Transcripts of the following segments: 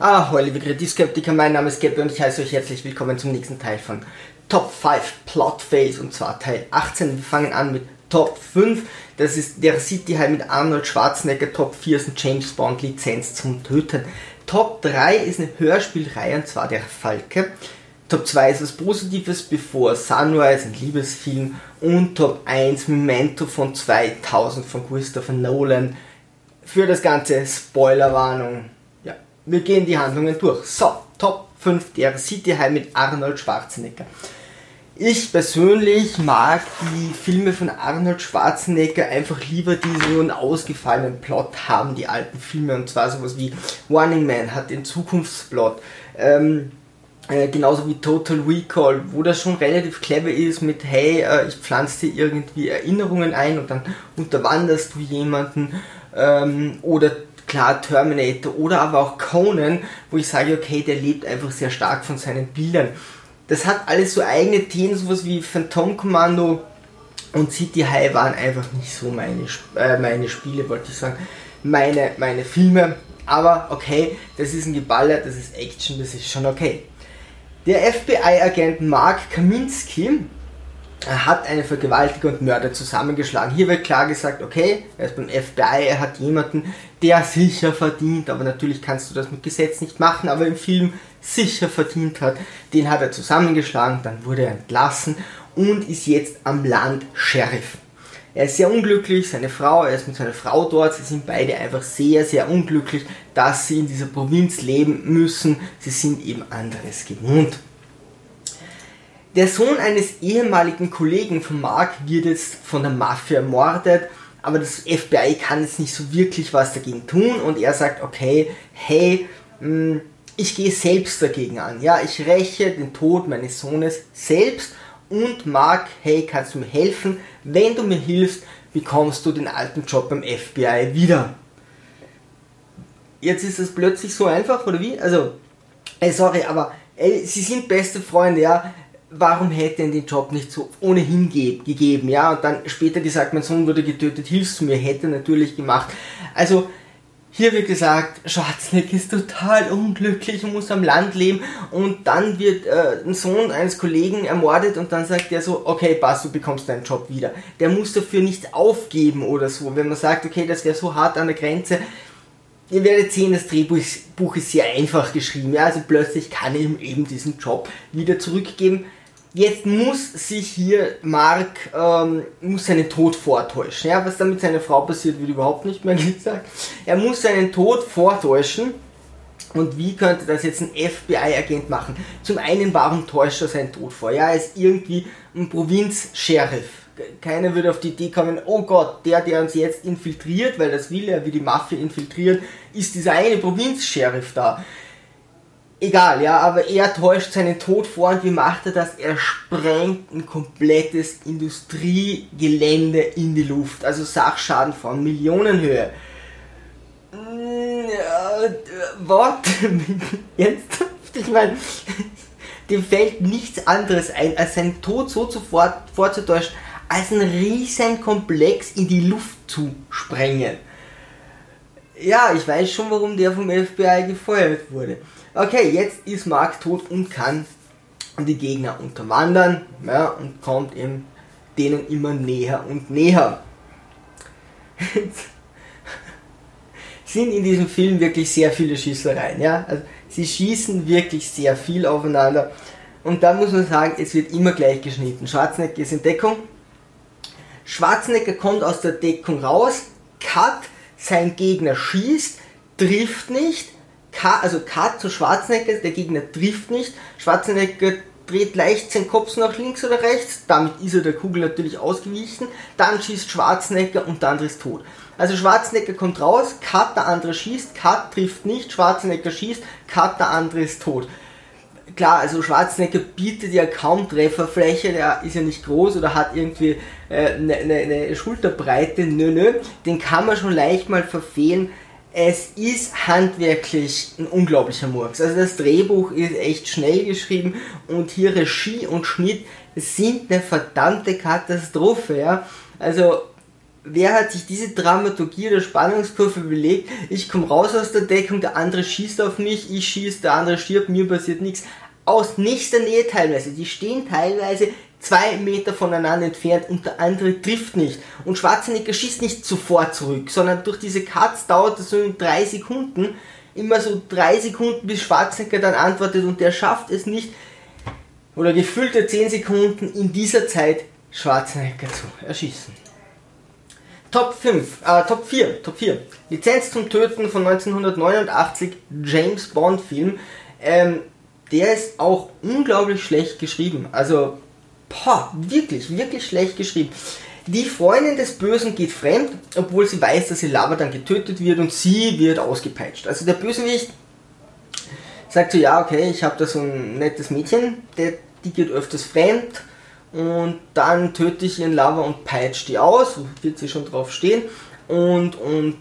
Ah, hallo liebe Krediskeptiker, mein Name ist Geppe und ich heiße euch herzlich willkommen zum nächsten Teil von Top 5 Plot Fails und zwar Teil 18. Wir fangen an mit Top 5. Das ist der City High mit Arnold Schwarzenegger. Top 4 ist ein James Bond Lizenz zum Töten. Top 3 ist eine Hörspielreihe und zwar der Falke. Top 2 ist was Positives, Before Sunrise, ein Liebesfilm. Und Top 1 Memento von 2000 von Christopher Nolan. Für das Ganze Spoilerwarnung wir gehen die Handlungen durch. So, Top 5 der City High mit Arnold Schwarzenegger. Ich persönlich mag die Filme von Arnold Schwarzenegger einfach lieber, die so einen ausgefallenen Plot haben, die alten Filme. Und zwar sowas wie Warning Man hat den Zukunftsplot. Ähm, äh, genauso wie Total Recall, wo das schon relativ clever ist mit, hey, äh, ich pflanze dir irgendwie Erinnerungen ein und dann unterwanderst du jemanden. Ähm, oder klar Terminator oder aber auch Conan, wo ich sage, okay, der lebt einfach sehr stark von seinen Bildern. Das hat alles so eigene Themen, sowas wie Phantom Commando und City High waren einfach nicht so meine, äh, meine Spiele, wollte ich sagen, meine, meine Filme. Aber okay, das ist ein Geballer, das ist Action, das ist schon okay. Der FBI-Agent Mark Kaminski er hat einen Vergewaltiger und Mörder zusammengeschlagen. Hier wird klar gesagt, okay, er ist beim FBI, er hat jemanden, der sicher verdient, aber natürlich kannst du das mit Gesetz nicht machen, aber im Film sicher verdient hat. Den hat er zusammengeschlagen, dann wurde er entlassen und ist jetzt am Land Sheriff. Er ist sehr unglücklich, seine Frau, er ist mit seiner Frau dort, sie sind beide einfach sehr, sehr unglücklich, dass sie in dieser Provinz leben müssen. Sie sind eben anderes gewohnt. Der Sohn eines ehemaligen Kollegen von Mark wird jetzt von der Mafia ermordet, aber das FBI kann jetzt nicht so wirklich was dagegen tun und er sagt, okay, hey, hm, ich gehe selbst dagegen an. Ja, ich räche den Tod meines Sohnes selbst und Mark, hey, kannst du mir helfen? Wenn du mir hilfst, bekommst du den alten Job beim FBI wieder. Jetzt ist es plötzlich so einfach, oder wie? Also, ey, sorry, aber ey, sie sind beste Freunde, ja warum hätte er den Job nicht so ohnehin gegeben, ja, und dann später gesagt, mein Sohn wurde getötet, hilfst du mir, hätte natürlich gemacht. Also, hier wird gesagt, Schwarzenegger ist total unglücklich und muss am Land leben und dann wird äh, ein Sohn eines Kollegen ermordet und dann sagt er so, okay, passt, du bekommst deinen Job wieder. Der muss dafür nichts aufgeben oder so. Wenn man sagt, okay, das wäre so hart an der Grenze, ihr werdet sehen, das Drehbuch ist sehr einfach geschrieben. Ja? Also plötzlich kann er ihm eben diesen Job wieder zurückgeben. Jetzt muss sich hier Mark ähm, muss seinen Tod vortäuschen. Ja, was dann mit seiner Frau passiert, wird überhaupt nicht mehr gesagt. Er muss seinen Tod vortäuschen. Und wie könnte das jetzt ein FBI-Agent machen? Zum einen, warum täuscht er seinen Tod vor? Ja, er ist irgendwie ein Provinz-Sheriff. Keiner würde auf die Idee kommen, oh Gott, der, der uns jetzt infiltriert, weil das will er, wie die Mafia infiltriert, ist dieser eine Provinz-Sheriff da egal, ja, aber er täuscht seinen Tod vor und wie macht er das? Er sprengt ein komplettes Industriegelände in die Luft, also Sachschaden von Millionenhöhe. Ja, Wort, ernsthaft, ich meine, dem fällt nichts anderes ein, als seinen Tod so sofort vorzutäuschen, als einen riesen Komplex in die Luft zu sprengen. Ja, ich weiß schon, warum der vom FBI gefeuert wurde. Okay, jetzt ist Mark tot und kann die Gegner unterwandern ja, und kommt eben denen immer näher und näher. sind in diesem Film wirklich sehr viele Schießereien. Ja? Also, sie schießen wirklich sehr viel aufeinander. Und da muss man sagen, es wird immer gleich geschnitten. Schwarzenegger ist in Deckung. Schwarzenegger kommt aus der Deckung raus, cut, sein Gegner schießt, trifft nicht, K, also Cut zu Schwarzenegger, der Gegner trifft nicht. Schwarzenegger dreht leicht seinen Kopf nach links oder rechts, damit ist er der Kugel natürlich ausgewichen. Dann schießt Schwarzenegger und der andere ist tot. Also Schwarzenegger kommt raus, Cut, der andere schießt, Cut trifft nicht, Schwarzenegger schießt, Cut, der andere ist tot. Klar, also Schwarzenegger bietet ja kaum Trefferfläche, der ist ja nicht groß oder hat irgendwie eine äh, ne, ne Schulterbreite, nö, nö. Den kann man schon leicht mal verfehlen es ist handwerklich ein unglaublicher Murks. Also das Drehbuch ist echt schnell geschrieben und hier Regie und Schnitt sind eine verdammte Katastrophe, ja. Also wer hat sich diese Dramaturgie der Spannungskurve überlegt? Ich komme raus aus der Deckung, der andere schießt auf mich, ich schieße, der andere stirbt, mir passiert nichts. Aus nächster Nähe teilweise. Die stehen teilweise zwei Meter voneinander entfernt und der andere trifft nicht. Und Schwarzenegger schießt nicht sofort zurück, sondern durch diese Cuts dauert es in drei Sekunden, immer so drei Sekunden, bis Schwarzenegger dann antwortet und der schafft es nicht, oder gefüllte zehn Sekunden in dieser Zeit Schwarzenegger zu erschießen. Top 5, äh, Top 4, Top 4. Lizenz zum Töten von 1989, James Bond Film. Ähm, der ist auch unglaublich schlecht geschrieben. Also, boah, wirklich, wirklich schlecht geschrieben. Die Freundin des Bösen geht fremd, obwohl sie weiß, dass ihr Lava dann getötet wird und sie wird ausgepeitscht. Also der Bösewicht sagt so, ja, okay, ich habe da so ein nettes Mädchen, der, die geht öfters fremd und dann töte ich ihren Lava und peitsche die aus, wird sie schon drauf stehen und, und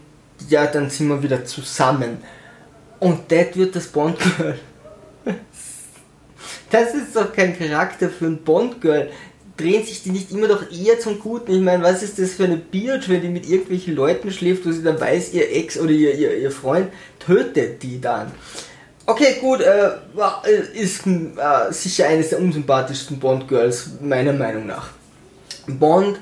ja, dann sind wir wieder zusammen. Und das wird das Bond-Girl. Das ist doch kein Charakter für ein Bond-Girl. Drehen sich die nicht immer doch eher zum Guten? Ich meine, was ist das für eine Biatch, wenn die mit irgendwelchen Leuten schläft, wo sie dann weiß, ihr Ex oder ihr, ihr, ihr Freund tötet die dann? Okay, gut, äh, ist äh, sicher eines der unsympathischsten Bond-Girls, meiner Meinung nach. Bond äh,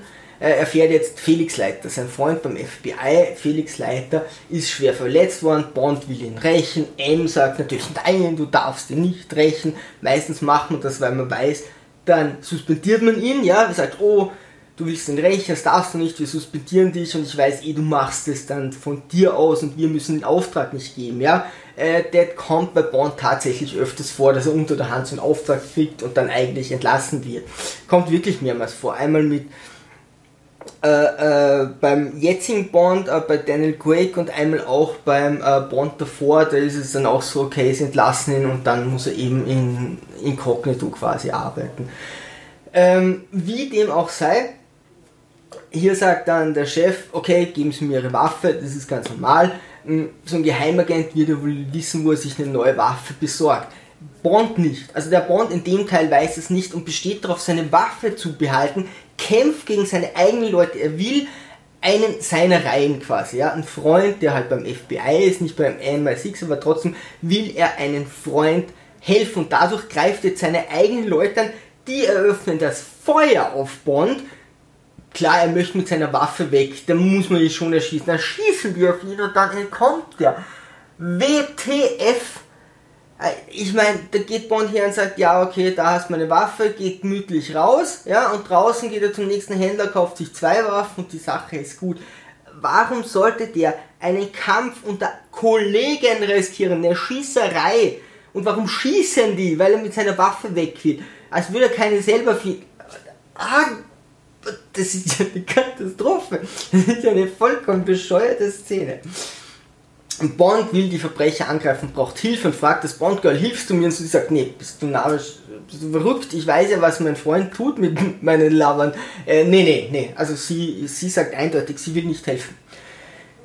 erfährt jetzt Felix Leiter, sein Freund beim FBI. Felix Leiter ist schwer verletzt worden, Bond will ihn rächen. M sagt natürlich, nein, du darfst ihn nicht rächen. Meistens macht man das, weil man weiß, dann suspendiert man ihn, ja, sagt, oh, du willst den rächen, das darfst du nicht, wir suspendieren dich und ich weiß eh, du machst es dann von dir aus und wir müssen den Auftrag nicht geben, ja. Äh, das kommt bei Bond tatsächlich öfters vor, dass er unter der Hand so einen Auftrag kriegt und dann eigentlich entlassen wird. Kommt wirklich mehrmals vor. Einmal mit äh, äh, beim jetzigen Bond, äh, bei Daniel Craig und einmal auch beim äh, Bond davor, da ist es dann auch so, okay, sie entlassen ihn und dann muss er eben in Inkognito quasi arbeiten. Ähm, wie dem auch sei, hier sagt dann der Chef, okay, geben Sie mir Ihre Waffe, das ist ganz normal. Hm, so ein Geheimagent wird ja wohl wissen, wo er sich eine neue Waffe besorgt. Bond nicht. Also der Bond in dem Teil weiß es nicht und besteht darauf, seine Waffe zu behalten, kämpft gegen seine eigenen Leute. Er will einen seiner Reihen quasi, ja, ein Freund, der halt beim FBI ist, nicht beim MI6, aber trotzdem will er einen Freund helfen und dadurch greift jetzt seine eigenen Leute an, die eröffnen das Feuer auf Bond klar, er möchte mit seiner Waffe weg, dann muss man ihn schon erschießen. Dann schießen die auf ihn und dann entkommt er. WTF! Äh, ich meine, da geht Bond her und sagt, ja, okay, da hast du meine Waffe, geht gemütlich raus, ja, und draußen geht er zum nächsten Händler, kauft sich zwei Waffen und die Sache ist gut. Warum sollte der einen Kampf unter Kollegen riskieren, eine Schießerei? Und warum schießen die? Weil er mit seiner Waffe weg will. Als würde er keine selber finden. Ah, das ist ja eine Katastrophe. Das ist ja eine vollkommen bescheuerte Szene. Bond will die Verbrecher angreifen, braucht Hilfe und fragt das Bond-Girl, hilfst du mir? Und sie sagt, nee, bist du narrisch, bist du verrückt? Ich weiß ja, was mein Freund tut mit meinen Lovern. Äh, nee, nee, nee. Also sie, sie sagt eindeutig, sie will nicht helfen.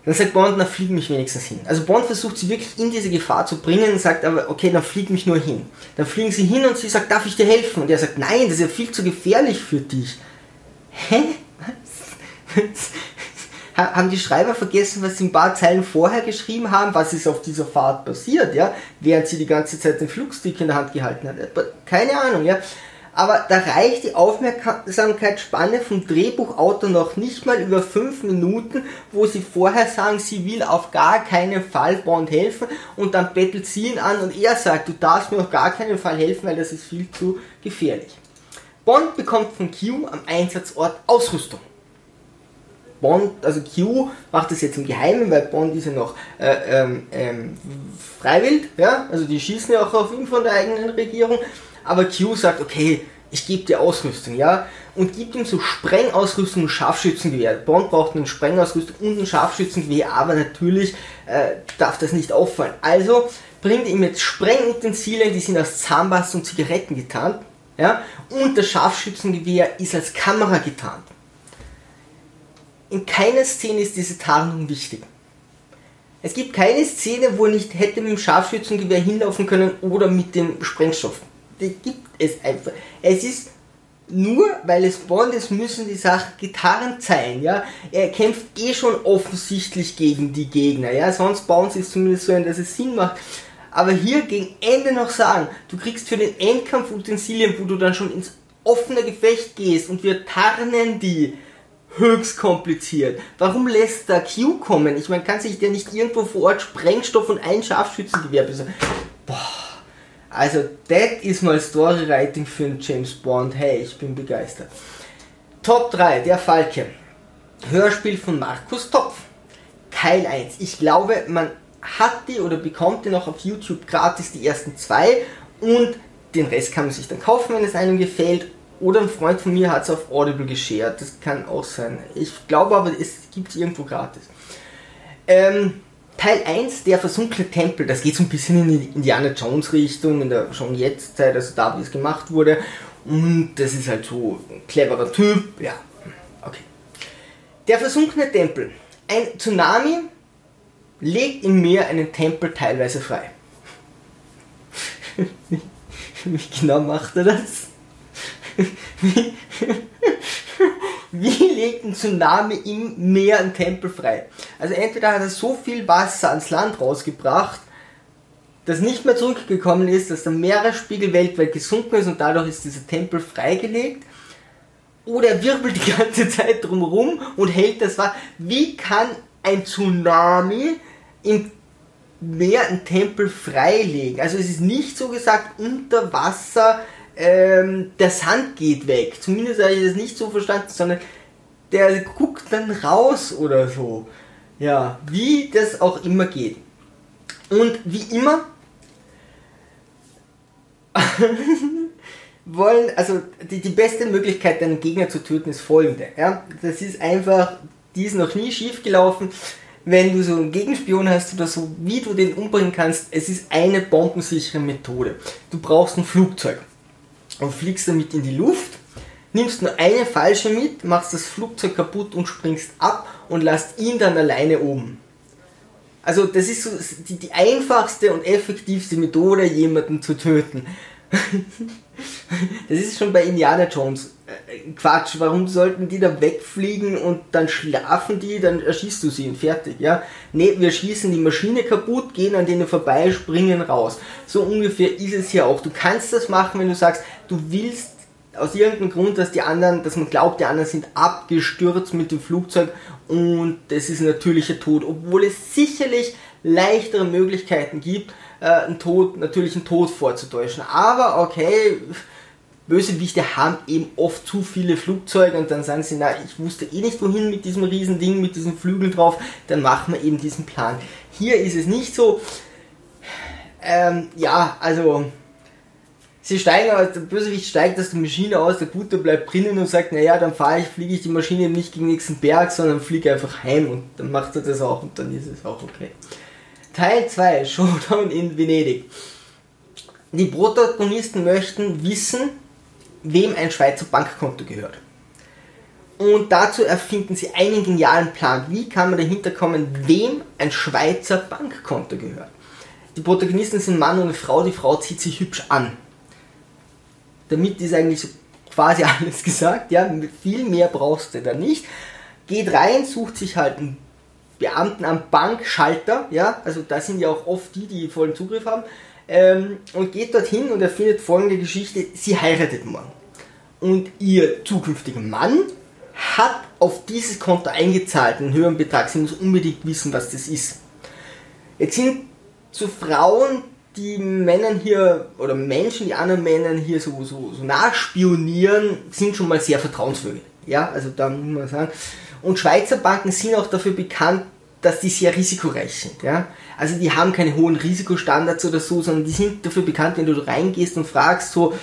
Dann sagt Bond, na flieg mich wenigstens hin. Also Bond versucht sie wirklich in diese Gefahr zu bringen und sagt aber, okay, dann flieg mich nur hin. Dann fliegen sie hin und sie sagt, darf ich dir helfen? Und er sagt, nein, das ist ja viel zu gefährlich für dich. Hä? Was? Haben die Schreiber vergessen, was sie ein paar Zeilen vorher geschrieben haben, was ist auf dieser Fahrt passiert, ja, während sie die ganze Zeit den Flugstick in der Hand gehalten hat. Keine Ahnung, ja. Aber da reicht die Aufmerksamkeitsspanne vom Drehbuchautor noch nicht mal über fünf Minuten, wo sie vorher sagen, sie will auf gar keinen Fall Bond helfen und dann bettelt sie ihn an und er sagt, du darfst mir auf gar keinen Fall helfen, weil das ist viel zu gefährlich. Bond bekommt von Q am Einsatzort Ausrüstung. Bond, also Q macht das jetzt im Geheimen, weil Bond ist ja noch äh, ähm, ähm, freiwillig, ja, also die schießen ja auch auf ihn von der eigenen Regierung, aber Q sagt, okay, ich gebe dir Ausrüstung, ja, und gibt ihm so Sprengausrüstung und Scharfschützengewehr. Bond braucht eine Sprengausrüstung und ein Scharfschützengewehr, aber natürlich äh, darf das nicht auffallen. Also bringt ihm jetzt Sprengutensilien, die sind aus Zahnpasta und Zigaretten getarnt, ja? Und das Scharfschützengewehr ist als Kamera getarnt. In keiner Szene ist diese Tarnung wichtig. Es gibt keine Szene, wo er nicht hätte mit dem Scharfschützengewehr hinlaufen können oder mit dem Sprengstoff. Die gibt es einfach. Es ist nur weil es Bond ist, müssen die Sachen getarnt sein, ja. Er kämpft eh schon offensichtlich gegen die Gegner, ja. Sonst bauen sie es zumindest so ein, dass es Sinn macht. Aber hier gegen Ende noch sagen, du kriegst für den Endkampf Utensilien, wo du dann schon ins offene Gefecht gehst und wir tarnen die. Höchst kompliziert. Warum lässt da Q kommen? Ich meine, kann sich der nicht irgendwo vor Ort Sprengstoff und ein Scharfschützengewehr besorgen? Boah. Also, das ist mal Storywriting für einen James Bond. Hey, ich bin begeistert. Top 3, der Falke. Hörspiel von Markus Topf. Teil 1. Ich glaube, man hat die oder bekommt die noch auf YouTube gratis, die ersten zwei. Und den Rest kann man sich dann kaufen, wenn es einem gefällt. Oder ein Freund von mir hat es auf Audible geshared. Das kann auch sein. Ich glaube aber, es gibt es irgendwo gratis. Ähm, Teil 1, der versunkene Tempel, das geht so ein bisschen in die Indiana Jones Richtung, in der schon jetzt Zeit, also da, wie es gemacht wurde. Und das ist halt so ein cleverer Typ, ja, okay. Der versunkene Tempel. Ein Tsunami legt im Meer einen Tempel teilweise frei. wie genau macht er das? Wie, wie legt ein Tsunami im Meer einen Tempel frei? Also entweder hat er so viel Wasser ans Land rausgebracht, das nicht mehr zurückgekommen ist, dass der Meeresspiegel weltweit gesunken ist und dadurch ist dieser Tempel freigelegt. Oder er wirbelt die ganze Zeit drumherum und hält das Wasser. Wie kann ein Tsunami im Meer einen Tempel freilegen? Also es ist nicht so gesagt unter Wasser ähm, der Sand geht weg. Zumindest habe ich das nicht so verstanden, sondern der guckt dann raus oder so. Ja, wie das auch immer geht. Und wie immer wollen, also die, die beste Möglichkeit, deinen Gegner zu töten, ist folgende. Ja? Das ist einfach, die ist noch nie schief gelaufen. Wenn du so einen Gegenspion hast oder so, wie du den umbringen kannst, es ist eine bombensichere Methode. Du brauchst ein Flugzeug und fliegst damit in die Luft, nimmst nur eine falsche mit, machst das Flugzeug kaputt und springst ab und lässt ihn dann alleine oben. Also das ist so die, die einfachste und effektivste Methode, jemanden zu töten. das ist schon bei Indiana Jones Quatsch. Warum sollten die da wegfliegen und dann schlafen die, dann erschießt du sie und fertig, ja? Ne, wir schießen die Maschine kaputt, gehen an denen vorbei, springen raus. So ungefähr ist es hier auch. Du kannst das machen, wenn du sagst, du willst aus irgendeinem Grund, dass die anderen, dass man glaubt, die anderen sind abgestürzt mit dem Flugzeug und das ist natürlicher Tod, obwohl es sicherlich leichtere Möglichkeiten gibt, äh, einen Tod, natürlichen Tod vorzutäuschen. Aber okay, Bösewichte haben eben oft zu viele Flugzeuge und dann sagen sie, na, ich wusste eh nicht wohin mit diesem riesen Ding, mit diesen Flügeln drauf, dann machen wir eben diesen Plan. Hier ist es nicht so. Ähm, ja, also sie steigen, der Bösewicht steigt aus der Maschine aus, der Gute bleibt drinnen und sagt, naja, dann fahre ich, fliege ich die Maschine nicht gegen den nächsten Berg, sondern fliege einfach heim und dann macht er das auch und dann ist es auch okay. Teil 2, Showdown in Venedig. Die Protagonisten möchten wissen, wem ein Schweizer Bankkonto gehört. Und dazu erfinden sie einen genialen Plan. Wie kann man dahinter kommen, wem ein Schweizer Bankkonto gehört? Die Protagonisten sind Mann und Frau. Die Frau zieht sich hübsch an. Damit ist eigentlich so quasi alles gesagt. Ja, viel mehr brauchst du da nicht. Geht rein, sucht sich halt einen Beamten am Bankschalter. Ja, also da sind ja auch oft die, die vollen Zugriff haben ähm, und geht dorthin und erfindet folgende Geschichte. Sie heiratet morgen. Und ihr zukünftiger Mann hat auf dieses Konto eingezahlt, einen höheren Betrag. Sie muss unbedingt wissen, was das ist. Jetzt sind so Frauen, die Männern hier, oder Menschen, die anderen Männern hier so, so, so nachspionieren, sind schon mal sehr vertrauenswürdig. Ja, also da muss man sagen. Und Schweizer Banken sind auch dafür bekannt, dass die sehr risikoreich sind. Ja? Also die haben keine hohen Risikostandards oder so, sondern die sind dafür bekannt, wenn du reingehst und fragst so,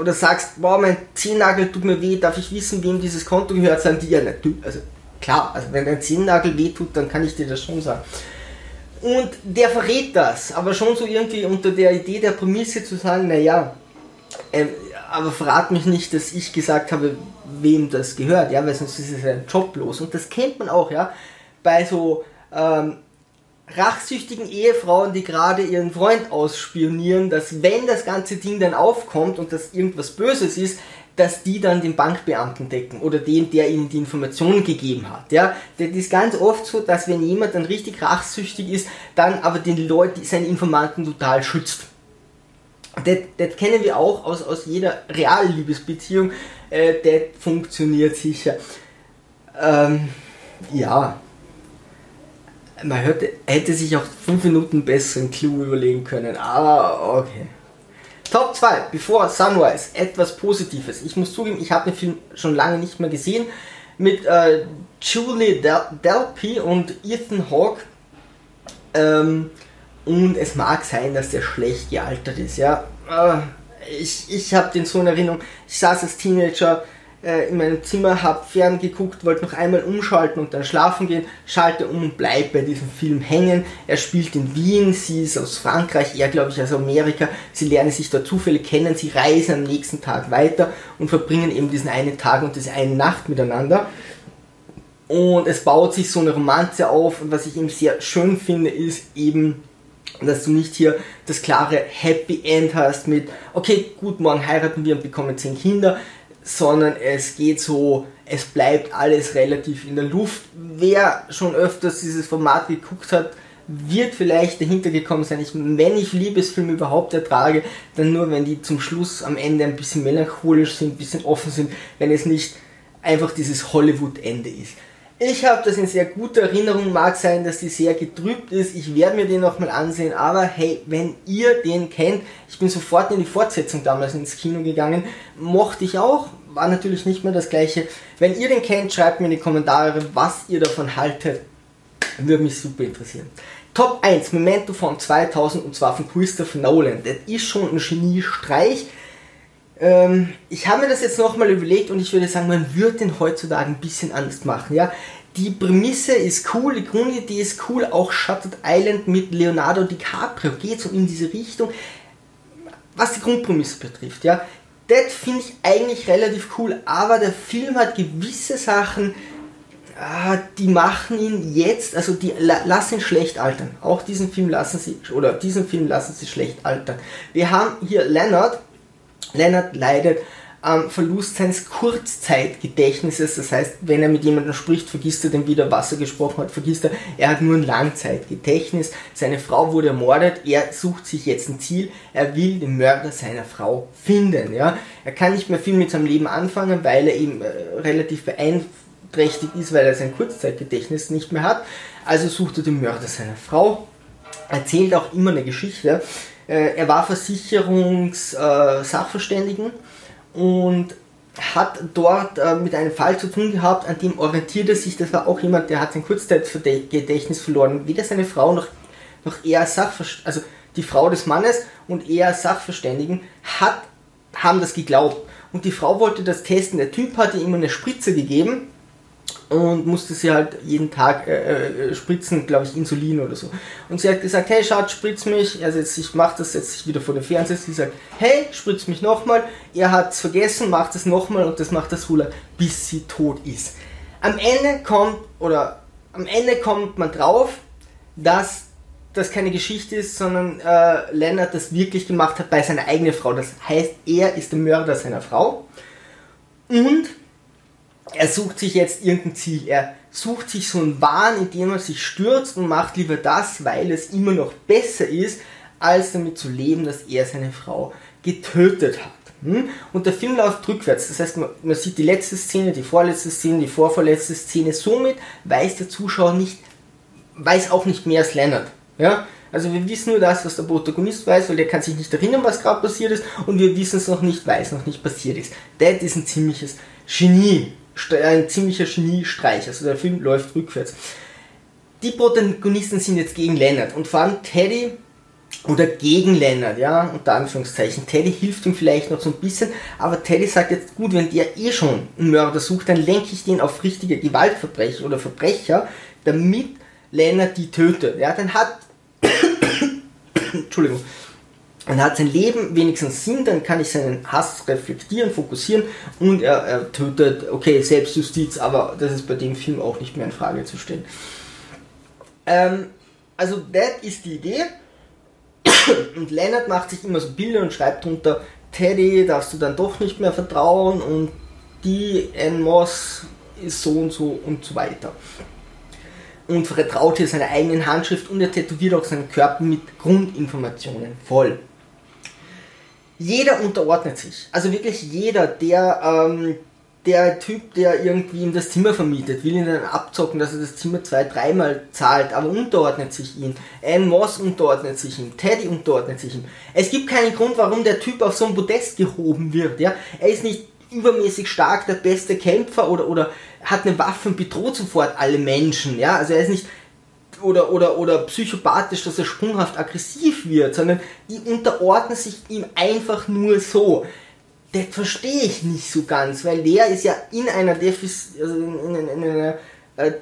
oder sagst, boah, mein Zehennagel tut mir weh, darf ich wissen, wem dieses Konto gehört, sagen die ja natürlich, also klar, also wenn dein Zehennagel weh tut, dann kann ich dir das schon sagen. Und der verrät das, aber schon so irgendwie unter der Idee der Prämisse zu sagen, naja, äh, aber verrat mich nicht, dass ich gesagt habe, wem das gehört, ja, weil sonst ist es ein Job los. Und das kennt man auch, ja, bei so ähm, rachsüchtigen Ehefrauen, die gerade ihren Freund ausspionieren, dass wenn das ganze Ding dann aufkommt und das irgendwas Böses ist, dass die dann den Bankbeamten decken oder den, der ihnen die Informationen gegeben hat. Ja, das ist ganz oft so, dass wenn jemand dann richtig rachsüchtig ist, dann aber den Leuten, seine Informanten total schützt. Das, das kennen wir auch aus, aus jeder realen Liebesbeziehung. Äh, das funktioniert sicher. Ähm, ja. Man hörte, hätte sich auch fünf Minuten besseren Clou überlegen können, aber okay. Top 2, bevor Sunrise, etwas Positives. Ich muss zugeben, ich habe den Film schon lange nicht mehr gesehen. Mit äh, Julie Del Delpy und Ethan Hawke. Ähm, und es mag sein, dass der schlecht gealtert ist, ja. Äh, ich ich habe den so in Erinnerung. Ich saß als Teenager in meinem Zimmer, habe fern geguckt, wollte noch einmal umschalten und dann schlafen gehen, schalte um und bleib bei diesem Film hängen. Er spielt in Wien, sie ist aus Frankreich, er glaube ich aus Amerika. Sie lernen sich da zufällig kennen, sie reisen am nächsten Tag weiter und verbringen eben diesen einen Tag und diese eine Nacht miteinander. Und es baut sich so eine Romanze auf und was ich eben sehr schön finde, ist eben, dass du nicht hier das klare Happy End hast mit, okay, gut, morgen heiraten wir und bekommen zehn Kinder, sondern es geht so, es bleibt alles relativ in der Luft. Wer schon öfters dieses Format geguckt hat, wird vielleicht dahinter gekommen sein, ich, wenn ich Liebesfilme überhaupt ertrage, dann nur, wenn die zum Schluss am Ende ein bisschen melancholisch sind, ein bisschen offen sind, wenn es nicht einfach dieses Hollywood-Ende ist. Ich habe das in sehr guter Erinnerung, mag sein, dass die sehr getrübt ist. Ich werde mir den nochmal ansehen, aber hey, wenn ihr den kennt, ich bin sofort in die Fortsetzung damals ins Kino gegangen, mochte ich auch, war natürlich nicht mehr das gleiche. Wenn ihr den kennt, schreibt mir in die Kommentare, was ihr davon haltet. Würde mich super interessieren. Top 1, Memento von 2000 und zwar von Christopher Nolan. Das ist schon ein Geniestreich. Ähm, ich habe mir das jetzt nochmal überlegt und ich würde sagen, man würde den heutzutage ein bisschen anders machen. Ja? Die Prämisse ist cool, die Grundidee ist cool, auch Shattered Island mit Leonardo DiCaprio geht so in diese Richtung. Was die Grundprämisse betrifft, ja, das finde ich eigentlich relativ cool, aber der Film hat gewisse Sachen, ah, die machen ihn jetzt, also die lassen ihn schlecht altern. Auch diesen Film lassen sie, oder diesen Film lassen sie schlecht altern. Wir haben hier Leonard, Leonard leidet am Verlust seines Kurzzeitgedächtnisses. Das heißt, wenn er mit jemandem spricht, vergisst er den wieder, was er gesprochen hat, vergisst er. Er hat nur ein Langzeitgedächtnis. Seine Frau wurde ermordet. Er sucht sich jetzt ein Ziel. Er will den Mörder seiner Frau finden. Ja? Er kann nicht mehr viel mit seinem Leben anfangen, weil er eben äh, relativ beeinträchtigt ist, weil er sein Kurzzeitgedächtnis nicht mehr hat. Also sucht er den Mörder seiner Frau. Erzählt auch immer eine Geschichte er war Versicherungssachverständigen äh, und hat dort äh, mit einem Fall zu tun gehabt, an dem orientierte sich, das war auch jemand, der hat sein Kurzzeitgedächtnis verloren. Weder seine Frau noch, noch er Sachverständigen, also die Frau des Mannes und er Sachverständigen, hat, haben das geglaubt. Und die Frau wollte das testen. Der Typ hatte ihm eine Spritze gegeben und musste sie halt jeden Tag äh, äh, spritzen, glaube ich, Insulin oder so. Und sie hat gesagt, hey Schatz, spritz mich. Er setzt sich, macht das, setzt sich wieder vor den Fernseher. Sie sagt, hey, spritz mich nochmal. Er hat es vergessen, macht es nochmal und das macht das lange, bis sie tot ist. Am Ende kommt, oder am Ende kommt man drauf, dass das keine Geschichte ist, sondern äh, Leonard das wirklich gemacht hat bei seiner eigenen Frau. Das heißt, er ist der Mörder seiner Frau. Und er sucht sich jetzt irgendein Ziel. Er sucht sich so einen Wahn, in dem er sich stürzt und macht lieber das, weil es immer noch besser ist, als damit zu leben, dass er seine Frau getötet hat. Hm? Und der Film läuft rückwärts. Das heißt, man, sieht die letzte Szene, die vorletzte Szene, die vorvorletzte Szene. Somit weiß der Zuschauer nicht, weiß auch nicht mehr als Leonard. Ja? Also wir wissen nur das, was der Protagonist weiß, weil der kann sich nicht erinnern, was gerade passiert ist und wir wissen es noch nicht, weil es noch nicht passiert ist. Das ist ein ziemliches Genie ein ziemlicher Geniestreich. Also der Film läuft rückwärts. Die Protagonisten sind jetzt gegen Leonard und vor allem Teddy oder gegen Leonard, ja, unter Anführungszeichen. Teddy hilft ihm vielleicht noch so ein bisschen, aber Teddy sagt jetzt, gut, wenn der eh schon einen Mörder sucht, dann lenke ich den auf richtige Gewaltverbrecher oder Verbrecher, damit Leonard die tötet. Ja, dann hat Entschuldigung, dann hat sein Leben wenigstens Sinn, dann kann ich seinen Hass reflektieren, fokussieren und er, er, tötet, okay, Selbstjustiz, aber das ist bei dem Film auch nicht mehr in Frage zu stellen. Ähm, also, das ist die Idee. Und Leonard macht sich immer so Bilder und schreibt drunter Teddy darfst du dann doch nicht mehr vertrauen und die Anne Moss ist so und so und so weiter. Und vertraut hier seiner eigenen Handschrift und er tätowiert auch seinen Körper mit Grundinformationen voll. Jeder unterordnet sich. Also wirklich jeder, der ähm, der Typ, der irgendwie ihm das Zimmer vermietet, will ihn dann abzocken, dass er das Zimmer zwei, dreimal zahlt, aber unterordnet sich ihm. Anne Moss unterordnet sich ihm. Teddy unterordnet sich ihm. Es gibt keinen Grund, warum der Typ auf so ein Podest gehoben wird. Ja? Er ist nicht übermäßig stark, der beste Kämpfer oder, oder hat eine Waffe und bedroht sofort alle Menschen. Ja? Also er ist nicht oder, oder, oder psychopathisch, dass er sprunghaft aggressiv wird, sondern die unterordnen sich ihm einfach nur so das verstehe ich nicht so ganz, weil der ist ja in einer, Defis also in, in, in einer äh,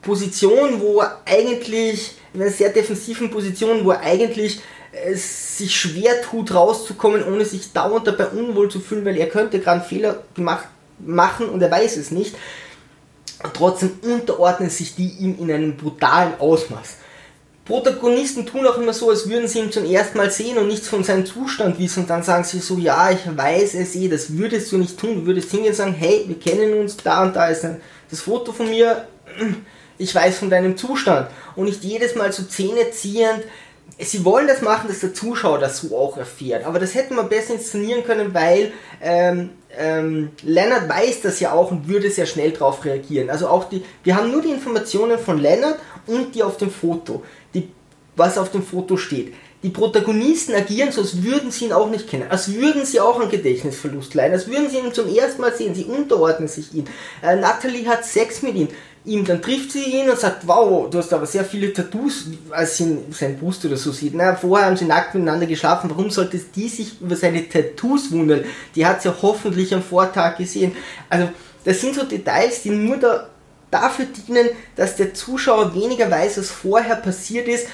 Position, wo er eigentlich, in einer sehr defensiven Position, wo er eigentlich äh, sich schwer tut, rauszukommen, ohne sich dauernd dabei unwohl zu fühlen, weil er könnte gerade einen Fehler gemacht machen und er weiß es nicht. Trotzdem unterordnen sich die ihm in einem brutalen Ausmaß. Protagonisten tun auch immer so, als würden sie ihn zum ersten Mal sehen und nichts von seinem Zustand wissen. Und dann sagen sie so, ja, ich weiß es eh, das würdest du nicht tun. Du würdest hingehen und sagen, hey, wir kennen uns, da und da ist ein, das Foto von mir, ich weiß von deinem Zustand. Und nicht jedes Mal so Zähne ziehend. Sie wollen das machen, dass der Zuschauer das so auch erfährt. Aber das hätte man besser inszenieren können, weil ähm, ähm, Leonard weiß das ja auch und würde sehr schnell darauf reagieren. Also auch die, wir haben nur die Informationen von Leonard und die auf dem Foto was auf dem Foto steht. Die Protagonisten agieren so, als würden sie ihn auch nicht kennen, als würden sie auch einen Gedächtnisverlust leiden, als würden sie ihn zum ersten Mal sehen, sie unterordnen sich ihm. Äh, Natalie hat Sex mit ihm, ihm, dann trifft sie ihn und sagt, wow, du hast aber sehr viele Tattoos, als sie sein Brust oder so sieht. Na, vorher haben sie nackt miteinander geschlafen, warum sollte die sich über seine Tattoos wundern? Die hat sie ja hoffentlich am Vortag gesehen. Also, das sind so Details, die nur da, dafür dienen, dass der Zuschauer weniger weiß, was vorher passiert ist,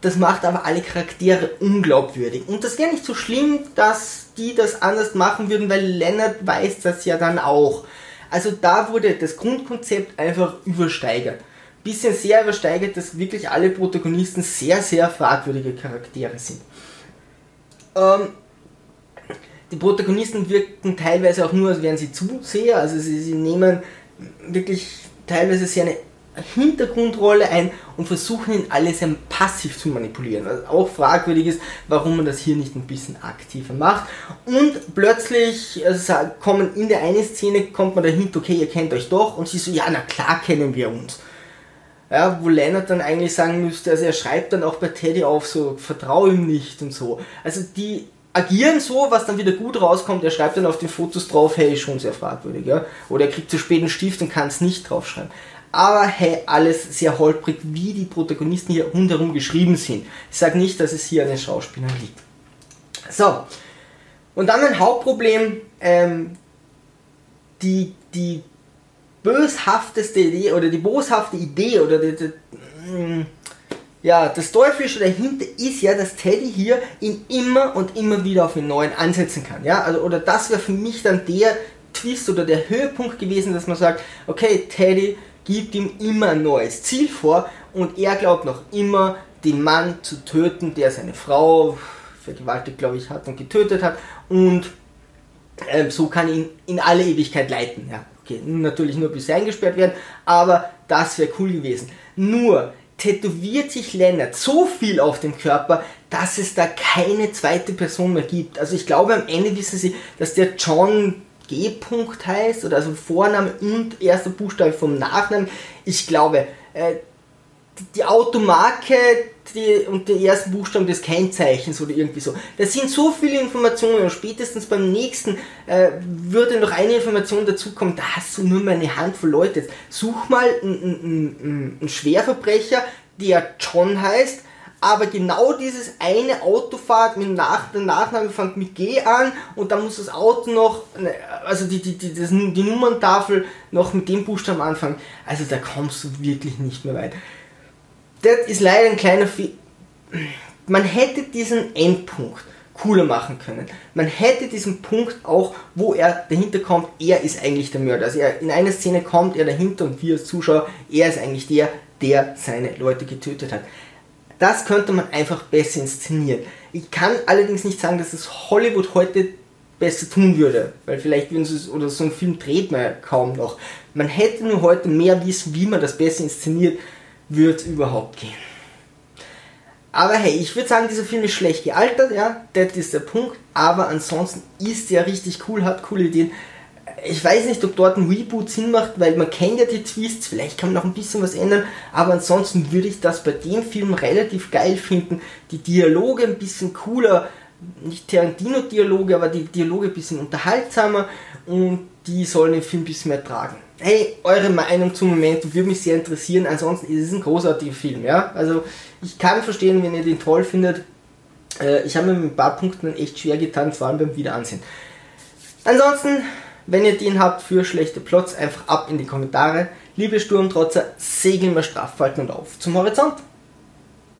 das macht aber alle Charaktere unglaubwürdig. Und das wäre nicht so schlimm, dass die das anders machen würden, weil Leonard weiß das ja dann auch. Also da wurde das Grundkonzept einfach übersteigert. Bisschen sehr übersteigert, dass wirklich alle Protagonisten sehr, sehr fragwürdige Charaktere sind. Ähm, die Protagonisten wirken teilweise auch nur, als wären sie Zuseher, also sie, sie nehmen wirklich teilweise sehr eine Hintergrundrolle ein und versuchen ihn alle sehr passiv zu manipulieren. Was auch fragwürdig ist, warum man das hier nicht ein bisschen aktiver macht. Und plötzlich also kommen in der einen Szene kommt man dahinter, okay, ihr kennt euch doch und sie so, ja, na klar kennen wir uns. Ja, wo Leonard dann eigentlich sagen müsste, also er schreibt dann auch bei Teddy auf, so, vertraue ihm nicht und so. Also die agieren so, was dann wieder gut rauskommt. Er schreibt dann auf den Fotos drauf, hey, schon sehr fragwürdig, ja. Oder er kriegt zu spät einen Stift und kann es nicht draufschreiben aber hey, alles sehr holprig, wie die Protagonisten hier rundherum geschrieben sind. Ich sage nicht, dass es hier an den Schauspielern liegt. So, und dann ein Hauptproblem, ähm, die, die böshafteste Idee oder die boshafte Idee oder die, die, mm, ja, das Teuflische dahinter ist ja, dass Teddy hier ihn immer und immer wieder auf den neuen ansetzen kann. Ja, also, oder das wäre für mich dann der Twist oder der Höhepunkt gewesen, dass man sagt, okay, Teddy, gibt ihm immer ein neues Ziel vor und er glaubt noch immer, den Mann zu töten, der seine Frau vergewaltigt, glaube ich, hat und getötet hat und äh, so kann ihn in alle Ewigkeit leiten. Ja, okay, natürlich nur bis er eingesperrt werden, aber das wäre cool gewesen. Nur tätowiert sich Leonard so viel auf dem Körper, dass es da keine zweite Person mehr gibt. Also ich glaube, am Ende wissen sie, dass der John G-Punkt heißt, oder also Vorname und erster Buchstabe vom Nachnamen. Ich glaube, äh, die Automarke die, und die ersten Buchstaben des Kennzeichens oder irgendwie so. Das sind so viele Informationen und spätestens beim nächsten äh, würde noch eine Information dazukommen, da hast du nur mal eine Handvoll Leute. Such mal einen, einen, einen Schwerverbrecher, der John heißt, aber genau dieses eine Autofahrt mit Nach der Nachname fängt mit G an und dann muss das Auto noch, ne, also die, die, die, das, die Nummerntafel noch mit dem Buchstaben anfangen. Also da kommst du wirklich nicht mehr weit. Das ist leider ein kleiner Fe Man hätte diesen Endpunkt cooler machen können. Man hätte diesen Punkt auch, wo er dahinter kommt, er ist eigentlich der Mörder. Also er, in einer Szene kommt er dahinter und wir als Zuschauer, er ist eigentlich der, der seine Leute getötet hat. Das könnte man einfach besser inszenieren. Ich kann allerdings nicht sagen, dass es Hollywood heute besser tun würde. Weil vielleicht würden sie oder so ein Film dreht man ja kaum noch. Man hätte nur heute mehr wissen, wie man das besser inszeniert, es überhaupt gehen. Aber hey, ich würde sagen, dieser Film ist schlecht gealtert, ja, das ist der Punkt. Aber ansonsten ist der richtig cool, hat coole Ideen. Ich weiß nicht, ob dort ein Reboot Sinn macht, weil man kennt ja die Twists, vielleicht kann man noch ein bisschen was ändern, aber ansonsten würde ich das bei dem Film relativ geil finden. Die Dialoge ein bisschen cooler, nicht Tarantino-Dialoge, aber die Dialoge ein bisschen unterhaltsamer und die sollen den Film ein bisschen mehr tragen. Hey, eure Meinung zum Moment würde mich sehr interessieren. Ansonsten ist es ein großartiger Film, ja. Also ich kann verstehen, wenn ihr den toll findet. Äh, ich habe mir mit ein paar Punkten echt schwer getan, vor allem beim Wiederansehen. Ansonsten, wenn ihr den habt für schlechte Plots, einfach ab in die Kommentare. Liebe Sturmtrotzer, segeln wir Straffalten und auf zum Horizont.